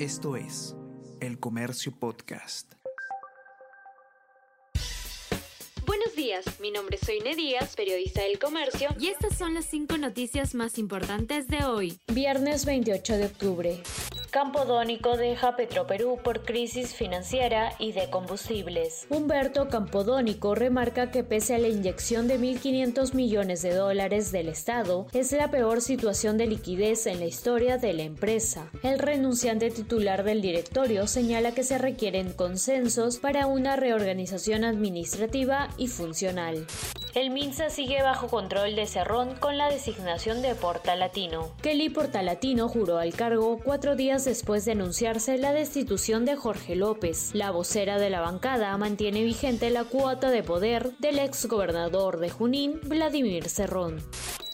Esto es El Comercio Podcast. Buenos días, mi nombre es Soine Díaz, periodista del Comercio, y estas son las cinco noticias más importantes de hoy. Viernes 28 de octubre. Campodónico deja Petroperú por crisis financiera y de combustibles. Humberto Campodónico remarca que pese a la inyección de 1.500 millones de dólares del Estado, es la peor situación de liquidez en la historia de la empresa. El renunciante titular del directorio señala que se requieren consensos para una reorganización administrativa y funcional. El MINSA sigue bajo control de Cerrón con la designación de Portalatino. Kelly Portalatino juró al cargo cuatro días después de anunciarse la destitución de Jorge López. La vocera de la bancada mantiene vigente la cuota de poder del exgobernador de Junín, Vladimir Cerrón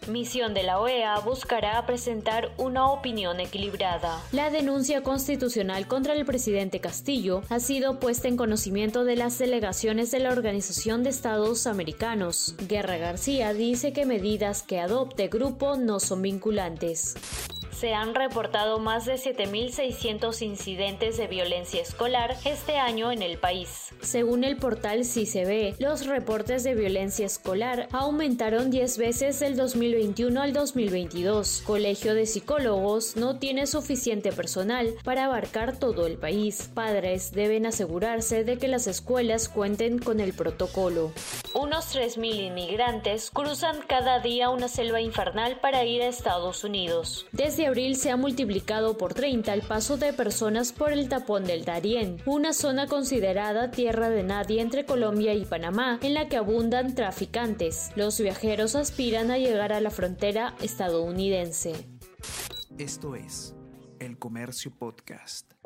misión de la OEA buscará presentar una opinión equilibrada. La denuncia constitucional contra el presidente Castillo ha sido puesta en conocimiento de las delegaciones de la Organización de Estados Americanos. Guerra García dice que medidas que adopte grupo no son vinculantes se han reportado más de 7.600 incidentes de violencia escolar este año en el país. Según el portal CICB, los reportes de violencia escolar aumentaron 10 veces del 2021 al 2022. Colegio de Psicólogos no tiene suficiente personal para abarcar todo el país. Padres deben asegurarse de que las escuelas cuenten con el protocolo. Unos 3.000 inmigrantes cruzan cada día una selva infernal para ir a Estados Unidos. Desde abril se ha multiplicado por 30 el paso de personas por el tapón del Darién, una zona considerada tierra de nadie entre Colombia y Panamá, en la que abundan traficantes. Los viajeros aspiran a llegar a la frontera estadounidense. Esto es El Comercio Podcast.